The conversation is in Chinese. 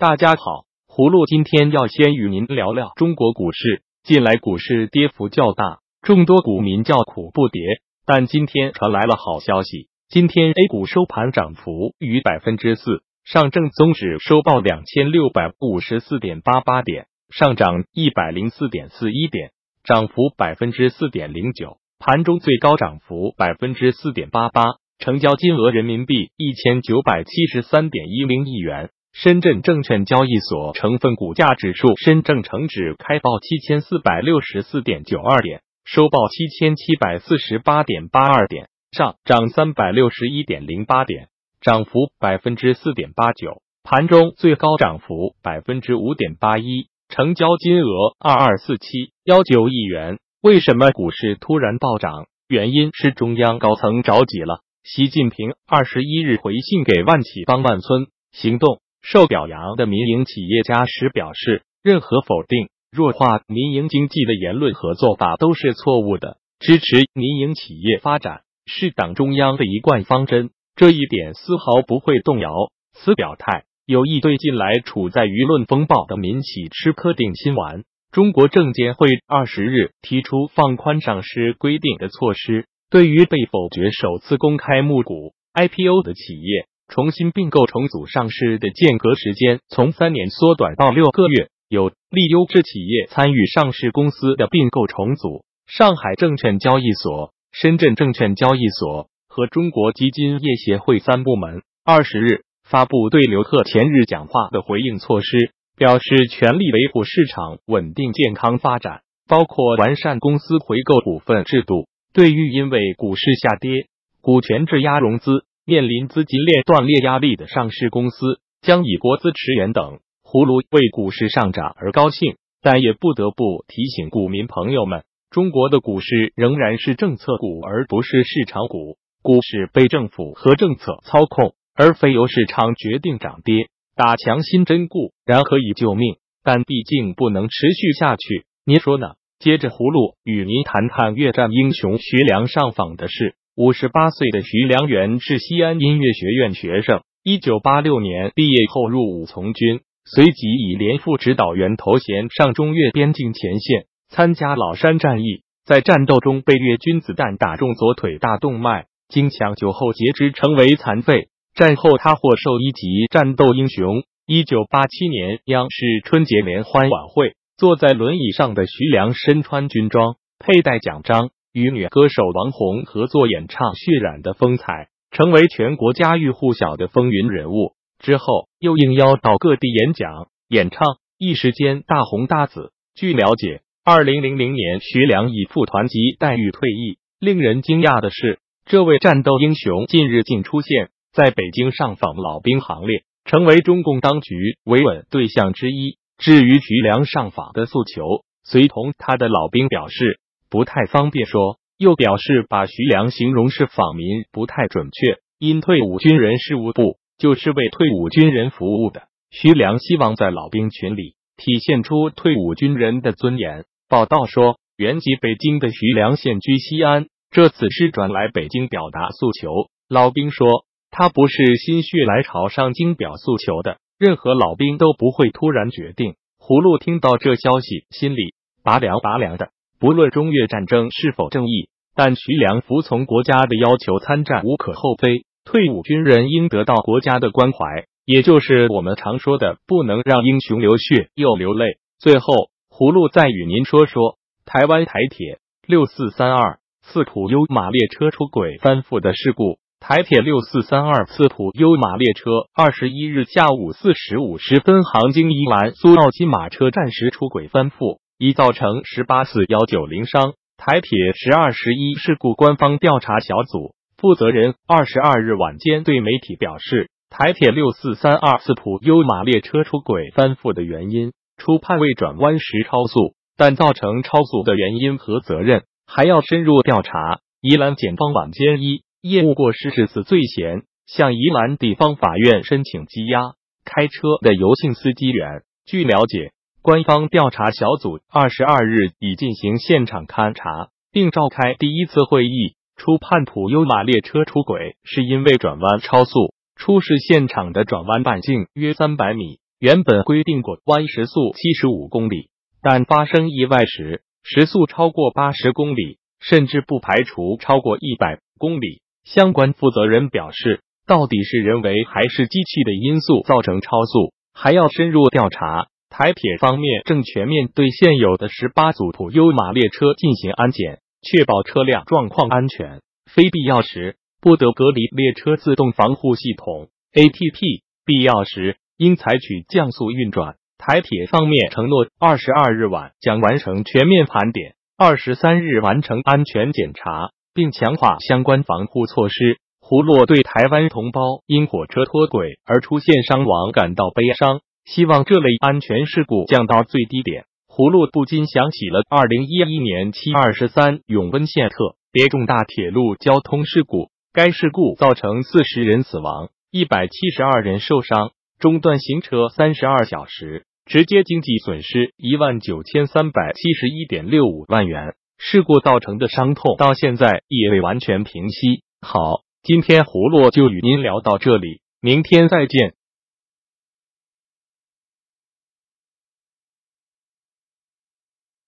大家好，葫芦今天要先与您聊聊中国股市。近来股市跌幅较大，众多股民叫苦不迭。但今天传来了好消息，今天 A 股收盘涨幅逾百分之四，上证综指收报两千六百五十四点八八点，上涨一百零四点四一点，涨幅百分之四点零九。盘中最高涨幅百分之四点八八，成交金额人民币一千九百七十三点一零亿元。深圳证券交易所成分股价指数，深证成指开报七千四百六十四点九二点，收报七千七百四十八点八二点，上涨三百六十一点零八点，涨幅百分之四点八九。盘中最高涨幅百分之五点八一，成交金额二二四七幺九亿元。为什么股市突然暴涨？原因是中央高层着急了。习近平二十一日回信给万企帮万村行动。受表扬的民营企业家时表示，任何否定、弱化民营经济的言论和做法都是错误的。支持民营企业发展是党中央的一贯方针，这一点丝毫不会动摇。此表态有意对近来处在舆论风暴的民企吃颗定心丸。中国证监会二十日提出放宽上市规定的措施，对于被否决首次公开募股 IPO 的企业。重新并购重组上市的间隔时间从三年缩短到六个月，有利优质企业参与上市公司的并购重组。上海证券交易所、深圳证券交易所和中国基金业协会三部门二十日发布对刘鹤前日讲话的回应措施，表示全力维护市场稳定健康发展，包括完善公司回购股份制度，对于因为股市下跌股权质押融资。面临资金链断裂压力的上市公司将以国资驰援等。葫芦为股市上涨而高兴，但也不得不提醒股民朋友们：中国的股市仍然是政策股，而不是市场股。股市被政府和政策操控，而非由市场决定涨跌。打强心针固然可以救命，但毕竟不能持续下去。您说呢？接着，葫芦与您谈谈越战英雄徐良上访的事。五十八岁的徐良原是西安音乐学院学生，一九八六年毕业后入伍从军，随即以连副指导员头衔上中越边境前线参加老山战役，在战斗中被越军子弹打中左腿大动脉，经抢救后截肢，成为残废。战后他获授一级战斗英雄。一九八七年央视春节联欢晚会，坐在轮椅上的徐良身穿军装，佩戴奖章。与女歌手王红合作演唱，血染的风采，成为全国家喻户晓的风云人物。之后又应邀到各地演讲、演唱，一时间大红大紫。据了解，二零零零年徐良以副团级待遇退役。令人惊讶的是，这位战斗英雄近日竟出现在北京上访老兵行列，成为中共当局维稳对象之一。至于徐良上访的诉求，随同他的老兵表示。不太方便说，又表示把徐良形容是访民不太准确，因退伍军人事务部就是为退伍军人服务的。徐良希望在老兵群里体现出退伍军人的尊严。报道说，原籍北京的徐良现居西安，这次是转来北京表达诉求。老兵说，他不是心血来潮上京表诉求的，任何老兵都不会突然决定。葫芦听到这消息，心里拔凉拔凉的。不论中越战争是否正义，但徐良服从国家的要求参战无可厚非。退伍军人应得到国家的关怀，也就是我们常说的“不能让英雄流血又流泪”。最后，葫芦再与您说说台湾台铁六四三二四普优马列车出轨翻覆的事故。台铁六四三二次普优马列车二十一日下午四时五十分航经宜兰苏澳金马车站时出轨翻覆。已造成十八死幺九零伤。台铁十二十一事故官方调查小组负责人二十二日晚间对媒体表示，台铁六四三二次普优马列车出轨翻覆的原因，初判未转弯时超速，但造成超速的原因和责任还要深入调查。宜兰检方晚间一业务过失致死罪嫌，向宜兰地方法院申请羁押开车的尤姓司机员。据了解。官方调查小组二十二日已进行现场勘查，并召开第一次会议，初判普悠玛列车出轨是因为转弯超速。出事现场的转弯半径约三百米，原本规定过弯时速七十五公里，但发生意外时时速超过八十公里，甚至不排除超过一百公里。相关负责人表示，到底是人为还是机器的因素造成超速，还要深入调查。台铁方面正全面对现有的十八组普优马列车进行安检，确保车辆状况安全，非必要时。不得隔离列车自动防护系统 （ATP），必要时应采取降速运转。台铁方面承诺，二十二日晚将完成全面盘点，二十三日完成安全检查，并强化相关防护措施。胡洛对台湾同胞因火车脱轨而出现伤亡感到悲伤，希望这类安全事故降到最低点。胡洛不禁想起了二零一一年七二十三永温线特别重大铁路交通事故。该事故造成四十人死亡，一百七十二人受伤，中断行车三十二小时，直接经济损失一万九千三百七十一点六五万元。事故造成的伤痛到现在也未完全平息。好，今天葫芦就与您聊到这里，明天再见。